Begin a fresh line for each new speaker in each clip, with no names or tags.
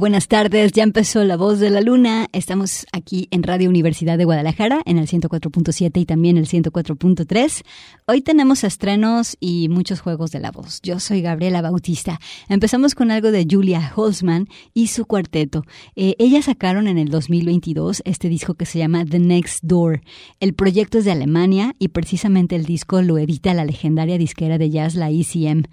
Buenas tardes. Ya empezó La Voz de la Luna. Estamos aquí en Radio Universidad de Guadalajara en el 104.7 y también el 104.3. Hoy tenemos estrenos y muchos juegos de la voz. Yo soy Gabriela Bautista. Empezamos con algo de Julia Holzman y su cuarteto. Eh, ellas sacaron en el 2022 este disco que se llama The Next Door. El proyecto es de Alemania y precisamente el disco lo edita la legendaria disquera de jazz, la ECM.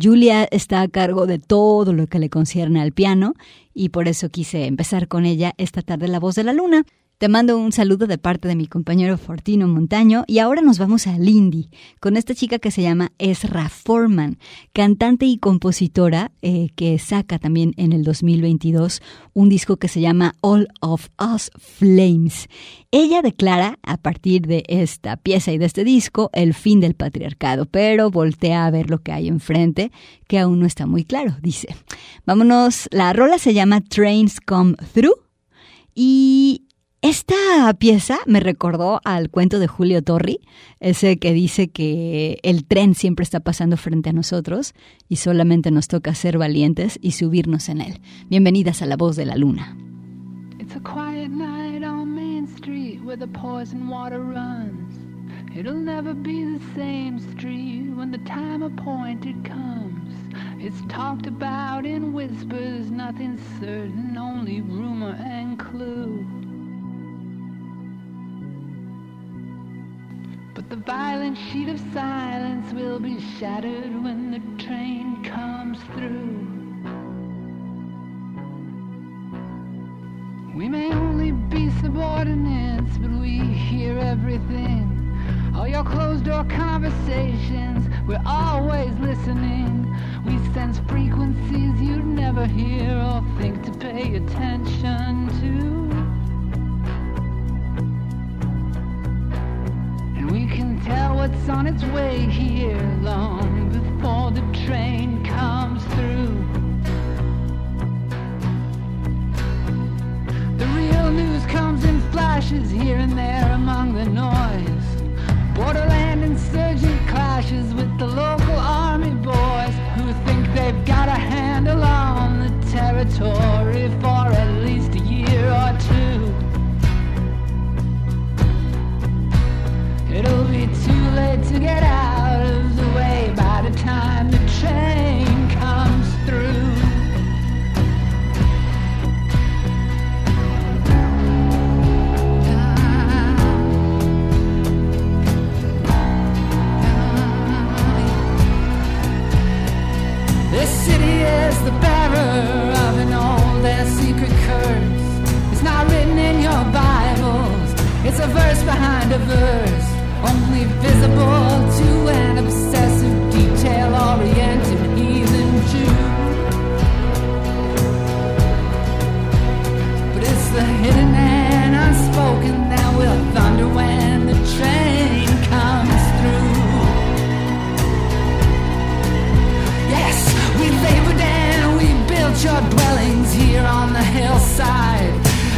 Julia está a cargo de todo lo que le concierne al piano y por eso quise empezar con ella esta tarde La Voz de la Luna. Te mando un saludo de parte de mi compañero Fortino Montaño y ahora nos vamos a Lindy con esta chica que se llama Ezra Foreman, cantante y compositora eh, que saca también en el 2022 un disco que se llama All of Us Flames. Ella declara a partir de esta pieza y de este disco el fin del patriarcado, pero voltea a ver lo que hay enfrente que aún no está muy claro, dice. Vámonos, la rola se llama Trains Come Through y esta pieza me recordó al cuento de Julio Torri, ese que dice que el tren siempre está pasando frente a nosotros y solamente nos toca ser valientes y subirnos en él. Bienvenidas a La Voz de la Luna.
It's a quiet night on Main Street where the poison water runs. It'll never be the same street when the time appointed comes. It's talked about in whispers, nothing certain, only rumor and clue. But the violent sheet of silence will be shattered when the train comes through. We may only be subordinates, but we hear everything. All your closed door conversations, we're always listening. We sense frequencies you'd never hear or think to pay attention to. We can tell what's on its way here long before the train comes through. The real news comes in flashes here and there among the noise. Borderland insurgent clashes with the local army boys who think they've got a handle on the territory behind a verse only visible to an obsessive, detail-oriented heathen Jew. But it's the hidden and unspoken that will thunder when the train comes through. Yes, we labored and we built your dwellings here on the hillside.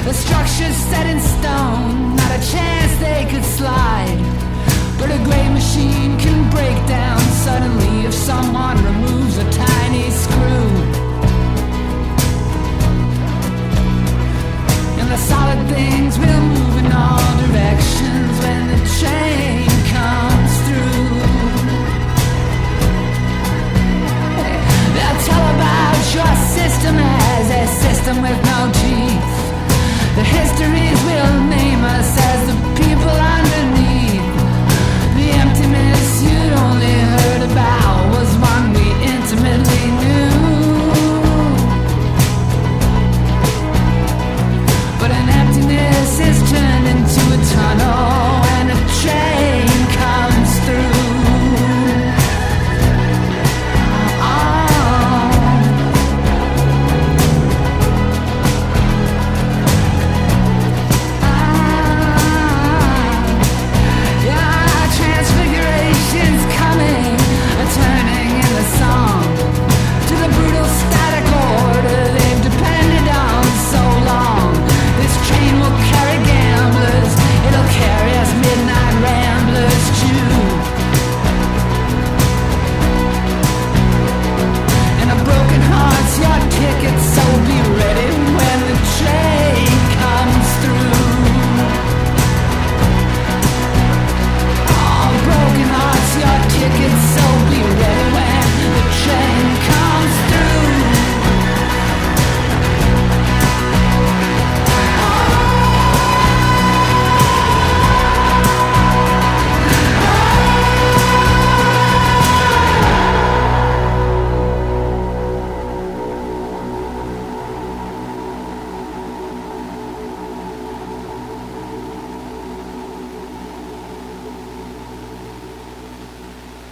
The structures set in stone, not a chance they could slide. But a great machine can break down suddenly if someone removes a tiny screw. And the solid things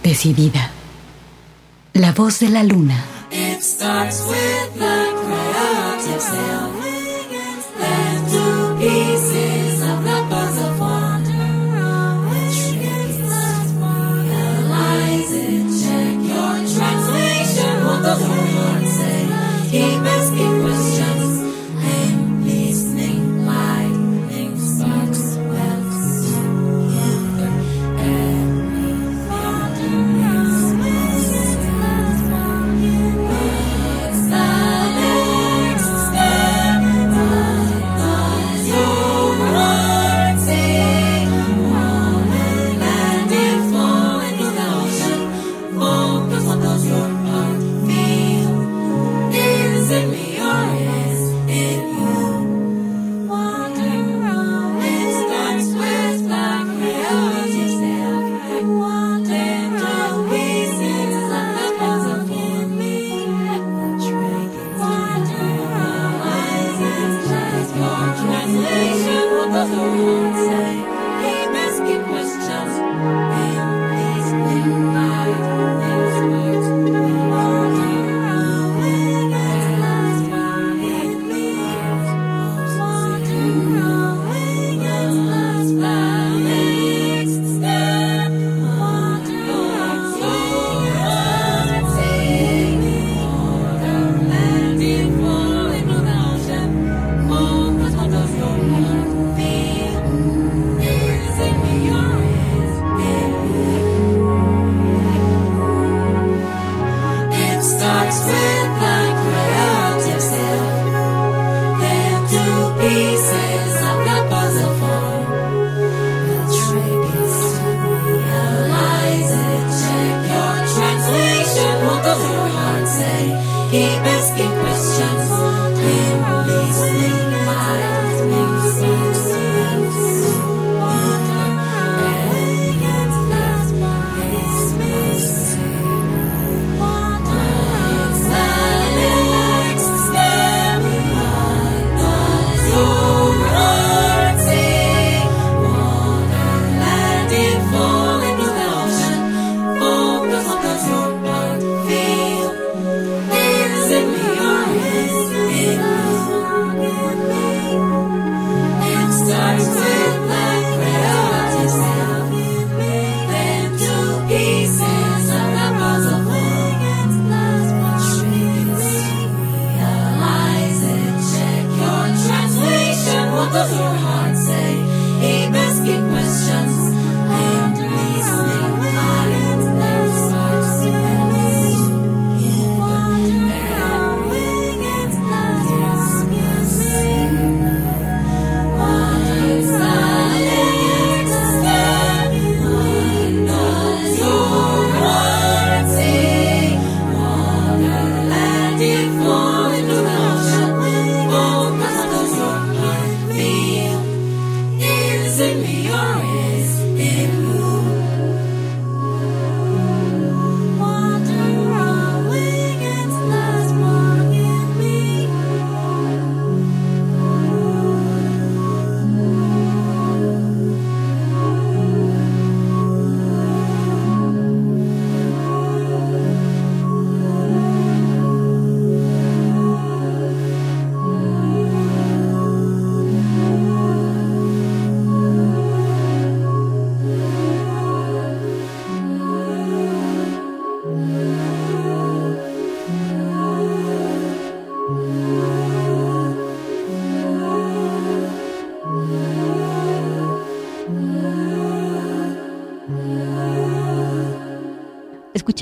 decidida. La voz de la luna.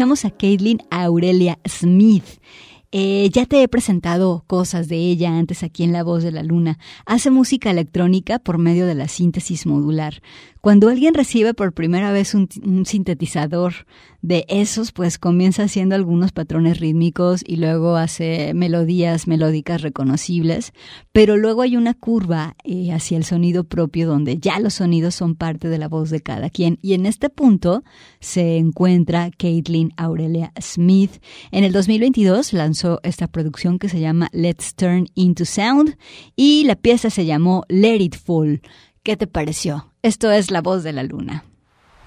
A Caitlin Aurelia Smith. Eh, ya te he presentado cosas de ella antes aquí en La Voz de la Luna. Hace música electrónica por medio de la síntesis modular. Cuando alguien recibe por primera vez un, sintetizador de esos, pues comienza haciendo algunos patrones rítmicos y luego hace melodías melódicas reconocibles, pero luego hay una curva eh, hacia el sonido propio donde ya los sonidos son parte de la voz de cada quien. Y en este punto se encuentra Caitlin Aurelia Smith. En el 2022 lanzó esta producción que se llama Let's Turn into Sound y la pieza se llamó Let It Fall. ¿Qué te pareció? Esto es La Voz de la Luna.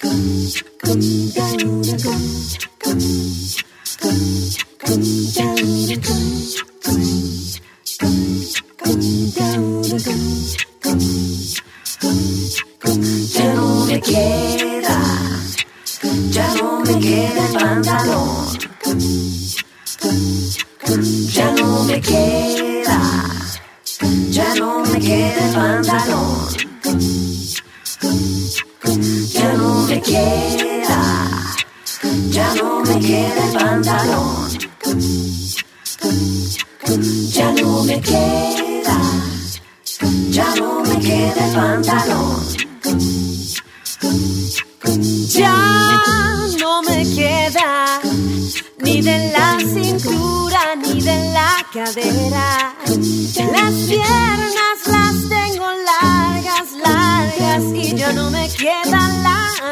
come come down and come, come, come down and come.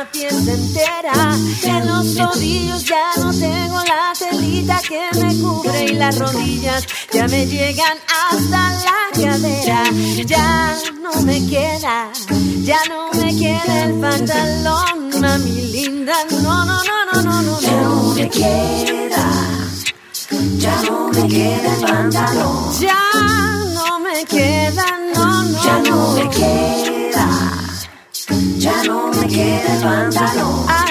entera. En los rodillos ya no tengo la telita que me cubre y las rodillas ya me llegan hasta la cadera. Ya no me queda, ya no me queda el pantalón, mami linda. No, no, no, no, no, no. Ya no me queda, ya no me queda el pantalón. Ya no me queda, no, no. Ya no me queda. Ya no me queda el pantalón.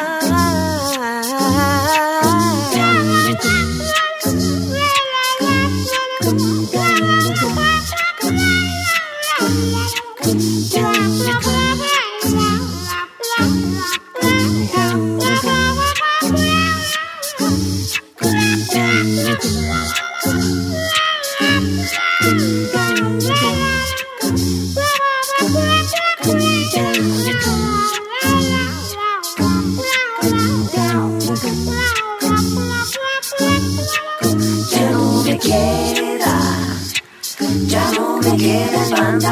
Ya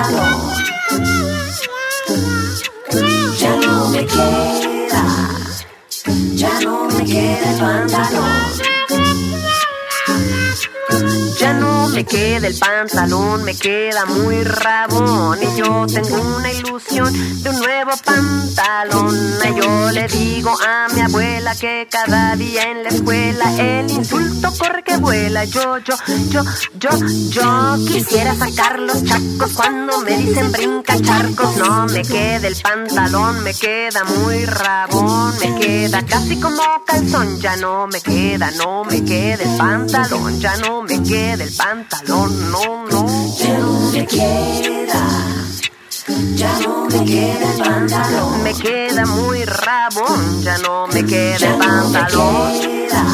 no me queda, ya no me queda el pantalón. me queda el pantalón, me queda muy rabón. Y yo tengo una ilusión de un nuevo pantalón. Y yo le digo a mi abuela que cada día en la escuela el insulto corre que vuela. Yo, yo, yo, yo, yo quisiera sacar los chacos cuando me dicen brinca charcos. No me queda el pantalón, me queda muy rabón. Me queda casi como calzón, ya no me queda, no me queda el pantalón, ya no me queda el pantalón pantalón, no, no. Ya no me queda, ya no me queda el pantalón. Me queda muy rabón, ya no me queda ya el pantalón. No me queda.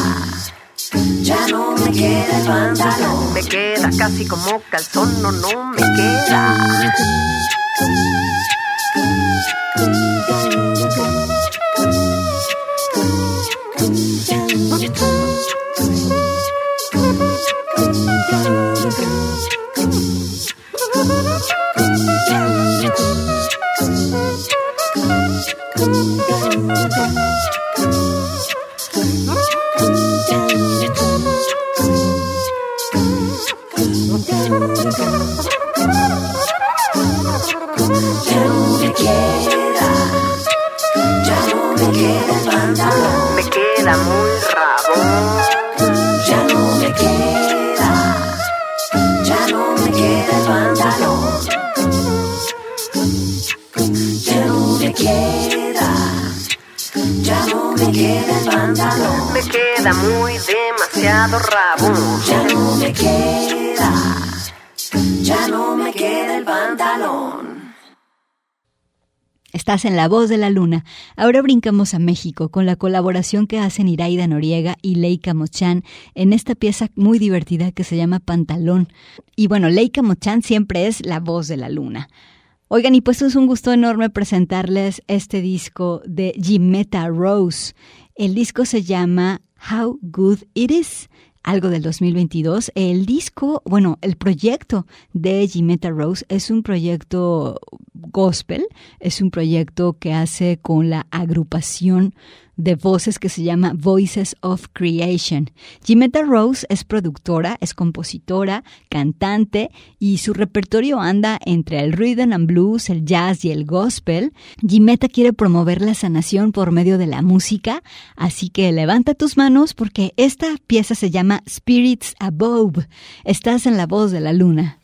Ya no me queda el pantalón. Me queda casi como calzón, no, no me queda. queda muy rabo. Ya no me queda, ya no me queda el pantalón. Ya no me queda, ya no me queda el pantalón. Me queda muy demasiado rabo. Ya no me queda, ya no me queda el pantalón.
Estás en La Voz de la Luna. Ahora brincamos a México con la colaboración que hacen Iraida Noriega y Leica Mochán en esta pieza muy divertida que se llama Pantalón. Y bueno, Leica Mochán siempre es la voz de la luna. Oigan, y pues es un gusto enorme presentarles este disco de Jimeta Rose. El disco se llama How Good It Is algo del 2022. El disco, bueno, el proyecto de Jimetta Rose es un proyecto gospel, es un proyecto que hace con la agrupación de voces que se llama Voices of Creation. Jimetta Rose es productora, es compositora, cantante y su repertorio anda entre el rhythm and blues, el jazz y el gospel. Jimetta quiere promover la sanación por medio de la música, así que levanta tus manos porque esta pieza se llama Spirits Above. Estás en la voz de la luna.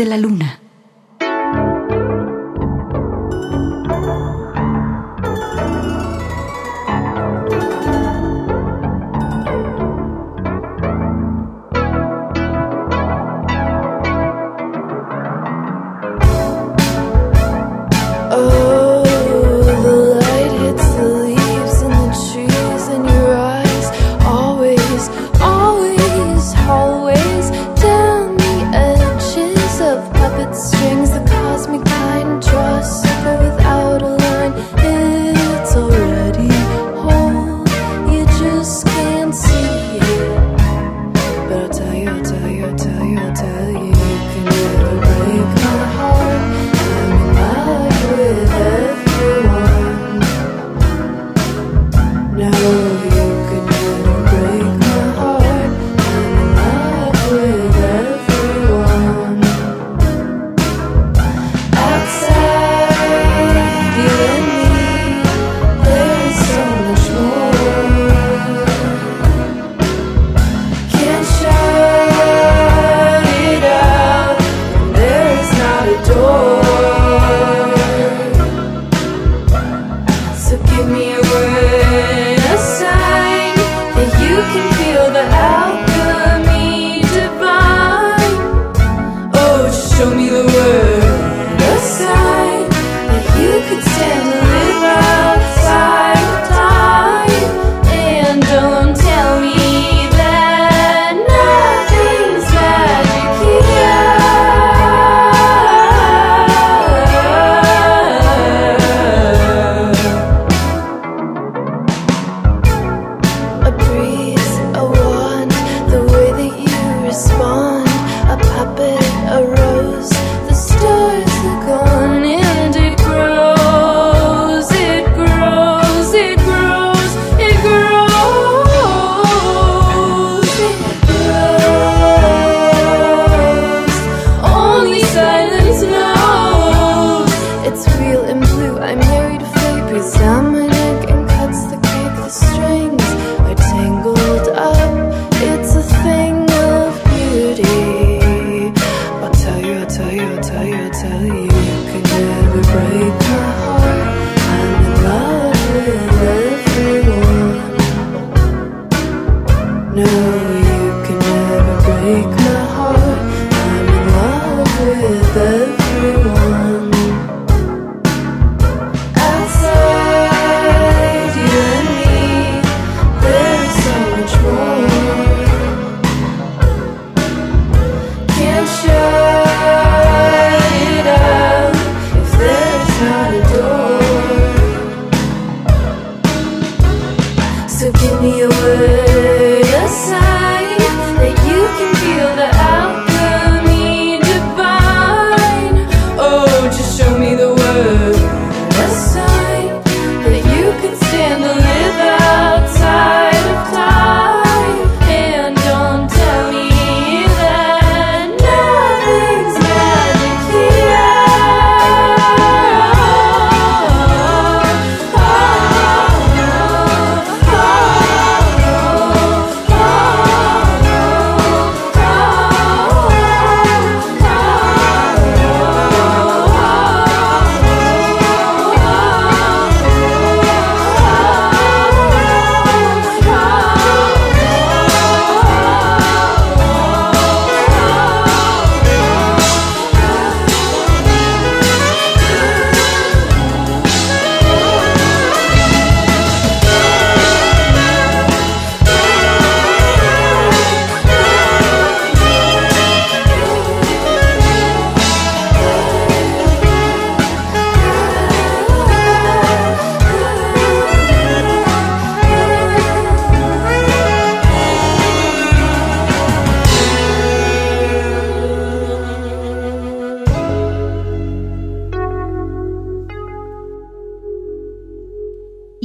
De la luna.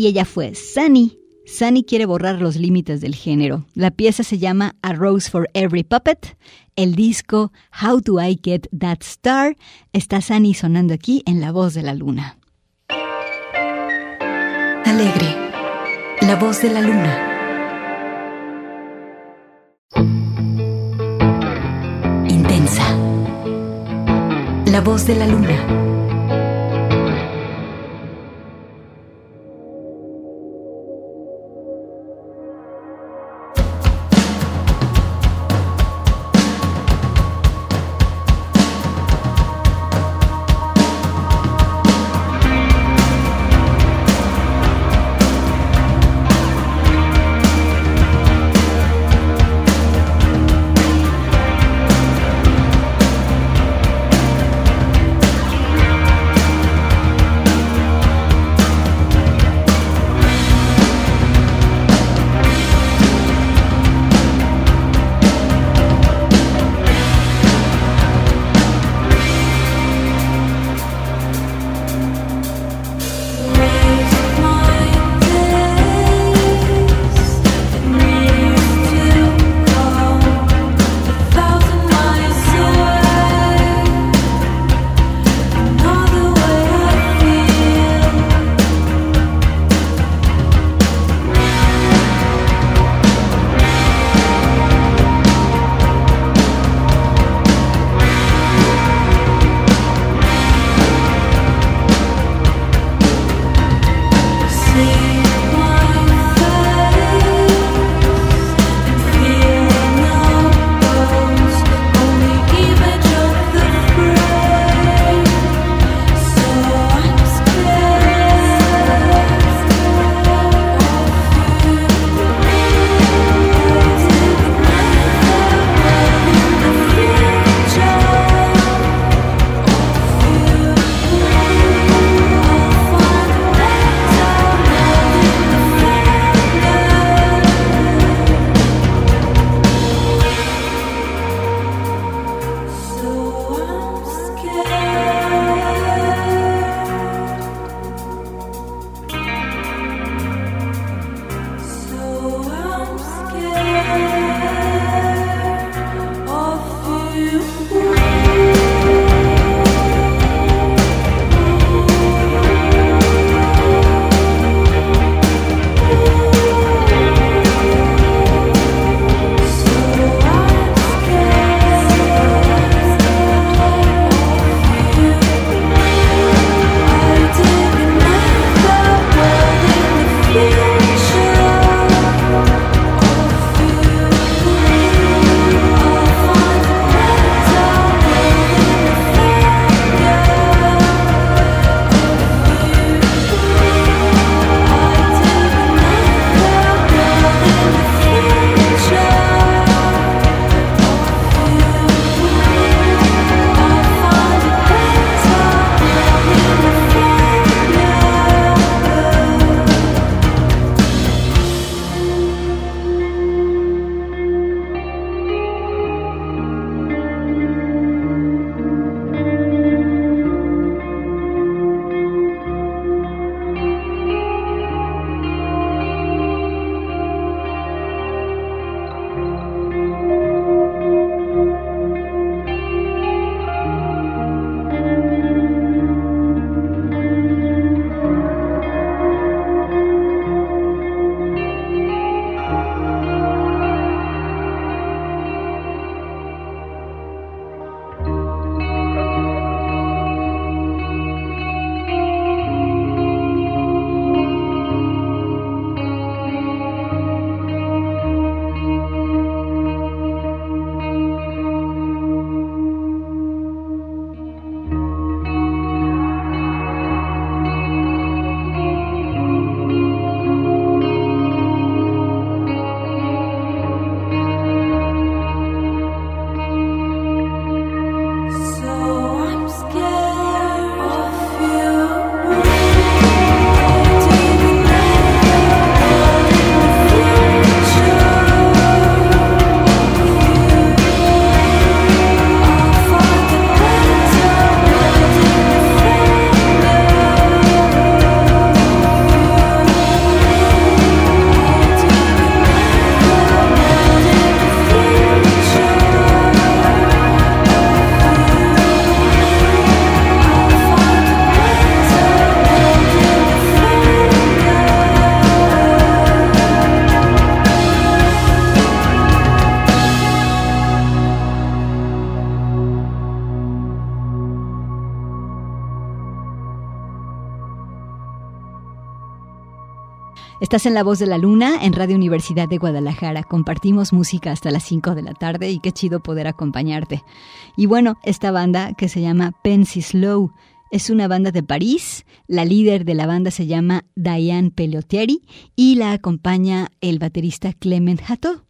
ella fue Sunny. Sunny quiere borrar los límites del género. La pieza se llama A Rose for Every Puppet. El disco How Do I Get That Star está Sunny sonando aquí en La Voz de la Luna. Alegre. La Voz de la Luna. Intensa. La Voz de la Luna. Estás en La Voz de la Luna en Radio Universidad de Guadalajara. Compartimos música hasta las 5 de la tarde y qué chido poder acompañarte. Y bueno, esta banda que se llama Pensy Slow es una banda de París. La líder de la banda se llama Diane Pelottieri y la acompaña el baterista Clement Hato.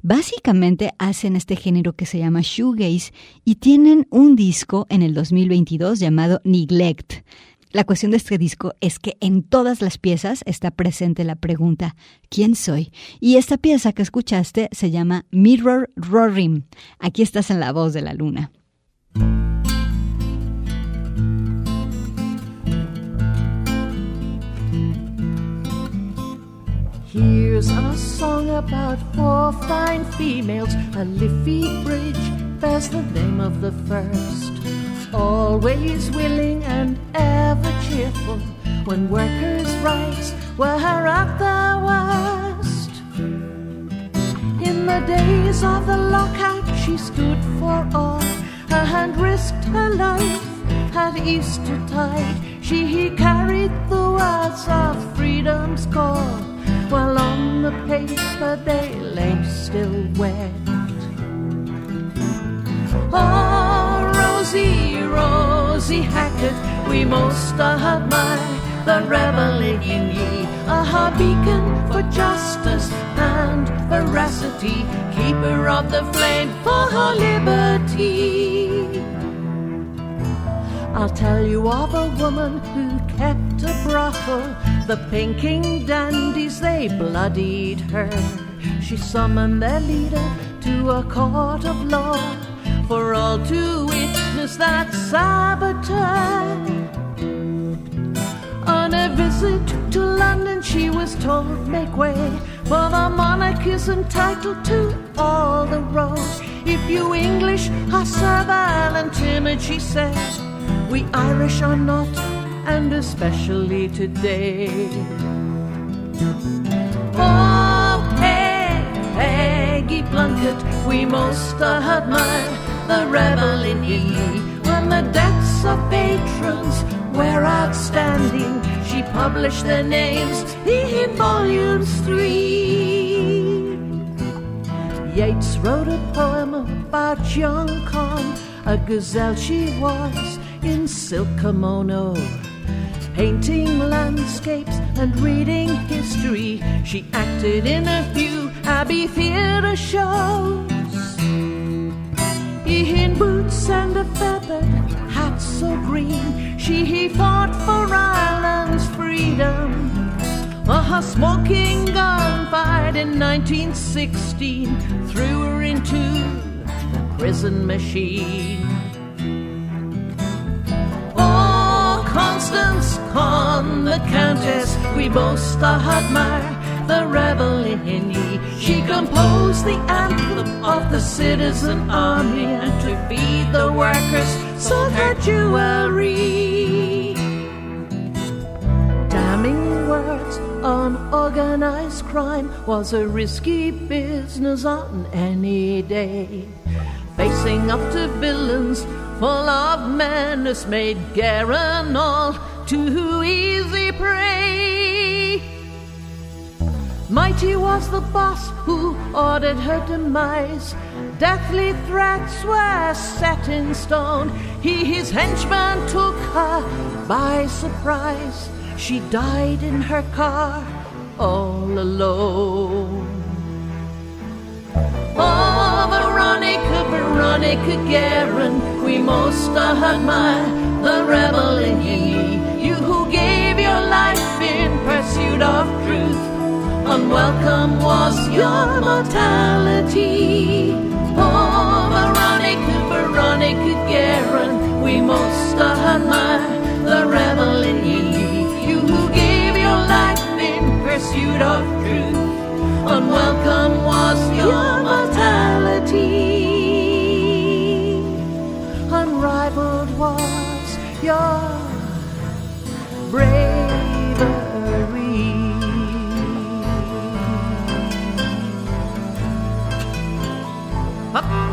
Básicamente hacen este género que se llama shoegaze y tienen un disco en el 2022 llamado Neglect. La cuestión de este disco es que en todas las piezas está presente la pregunta ¿quién soy? Y esta pieza que escuchaste se llama Mirror Roaring. Aquí estás en la voz de la luna.
Here's a song about four fine females. A Liffey Bridge bears the name of the first. Always willing and ever cheerful when workers' rights were at their worst. In the days of the lockout, she stood for all and risked her life at Easter tide. She carried the words of freedom's call, while on the paper they lay still wet. Oh, Rosie, Rosie Hackett, we most admire the rebel in ye, a beacon for justice and veracity, keeper of the flame for her liberty. I'll tell you of a woman who kept a brothel. The pinking dandies, they bloodied her. She summoned their leader to a court of law for all to witness that saboteur. On a visit to London, she was told, make way, for the monarch is entitled to all the roads. If you English are servile and timid, she said, we Irish are not, and especially today. Oh, Peggy Blunkett, we most admire the rebel in ye. When the deaths of patrons were outstanding, she published their names in volumes three. Yeats wrote a poem about young Con, a gazelle she was in silk kimono. Painting landscapes and reading history, she acted in a few Abbey Theatre shows in boots and a feather hat so green. She he fought for Ireland's freedom. A smoking gun fired in 1916 threw her into the prison machine. Oh, Constance Con, the Countess, we both admire the rebel in ye. She composed the anthem of the citizen army and to feed the workers sold her jewelry. Damning words on organized crime was a risky business on any day. Facing up to villains full of menace made Garen all too easy prey. Mighty was the boss who ordered her demise. Deathly threats were set in stone. He, his henchman, took her by surprise. She died in her car all alone. Oh, Veronica, Veronica Guerin, we most admire the rebel in ye. You who gave your life in pursuit of truth unwelcome was your mortality. Oh, Veronica, Veronica Guerin, we most admire the rebel in ye. You who gave your life in pursuit of truth. Unwelcome was your mortality. Unrivaled was your brave. Up.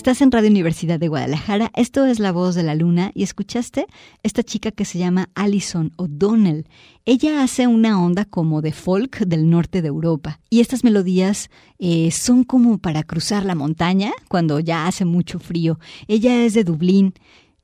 Estás en Radio Universidad de Guadalajara, esto es La Voz de la Luna y escuchaste esta chica que se llama Alison O'Donnell. Ella hace una onda como de folk del norte de Europa y estas melodías eh, son como para cruzar la montaña cuando ya hace mucho frío. Ella es de Dublín.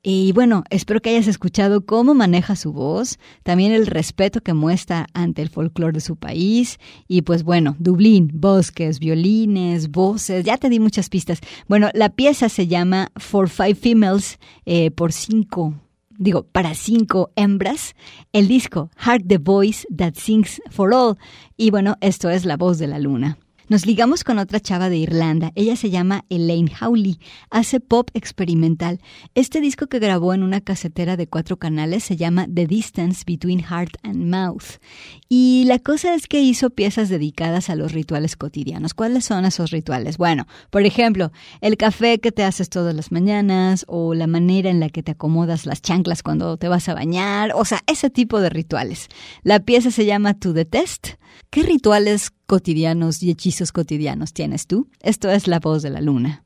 Y bueno, espero que hayas escuchado cómo maneja su voz, también el respeto que muestra ante el folclore de su país. Y pues bueno, Dublín, bosques, violines, voces, ya te di muchas pistas. Bueno, la pieza se llama For Five Females eh, por cinco digo, para cinco hembras, el disco Heart the Voice That Sings for All. Y bueno, esto es La Voz de la Luna. Nos ligamos con otra chava de Irlanda. Ella se llama Elaine Howley. Hace pop experimental. Este disco que grabó en una casetera de cuatro canales se llama The Distance Between Heart and Mouth. Y la cosa es que hizo piezas dedicadas a los rituales cotidianos. ¿Cuáles son esos rituales? Bueno, por ejemplo, el café que te haces todas las mañanas o la manera en la que te acomodas las chanclas cuando te vas a bañar. O sea, ese tipo de rituales. La pieza se llama To the Test. ¿Qué rituales cotidianos y hechizos cotidianos tienes tú? Esto es La Voz de la Luna.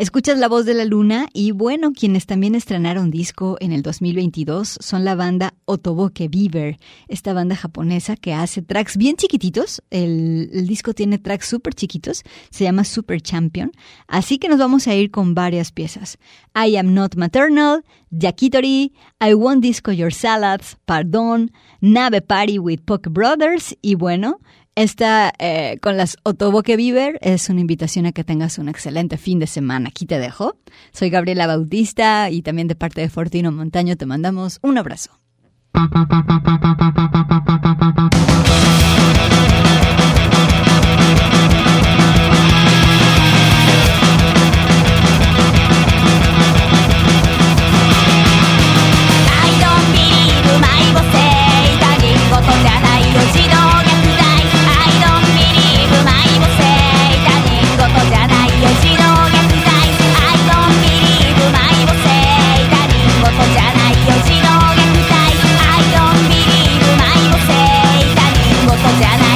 Escuchas la voz de la luna y bueno, quienes también estrenaron disco en el 2022 son la banda Otoboke Beaver, esta banda japonesa que hace tracks bien chiquititos, el, disco tiene tracks súper chiquitos, se llama Super Champion, así que nos vamos a ir con varias piezas. I Am Not Maternal, Yakitori, I Want Disco Your Salads, Pardon, Nave Party with Poke Brothers y bueno, esta, eh, con las Otobo que Viver, es una invitación a que tengas un excelente fin de semana. Aquí te dejo. Soy Gabriela Bautista y también de parte de Fortino Montaño te mandamos un abrazo.
じゃない